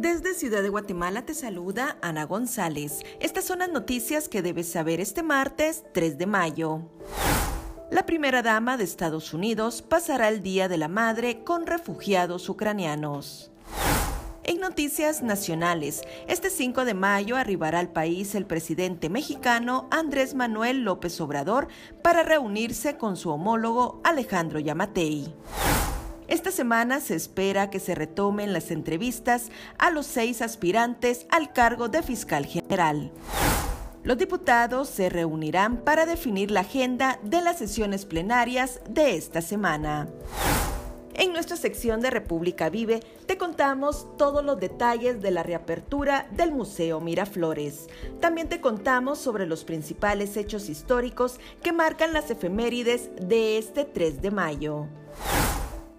Desde Ciudad de Guatemala te saluda Ana González. Estas son las noticias que debes saber este martes 3 de mayo. La primera dama de Estados Unidos pasará el Día de la Madre con refugiados ucranianos. En noticias nacionales, este 5 de mayo arribará al país el presidente mexicano Andrés Manuel López Obrador para reunirse con su homólogo Alejandro Yamatei. Esta semana se espera que se retomen las entrevistas a los seis aspirantes al cargo de fiscal general. Los diputados se reunirán para definir la agenda de las sesiones plenarias de esta semana. En nuestra sección de República Vive te contamos todos los detalles de la reapertura del Museo Miraflores. También te contamos sobre los principales hechos históricos que marcan las efemérides de este 3 de mayo.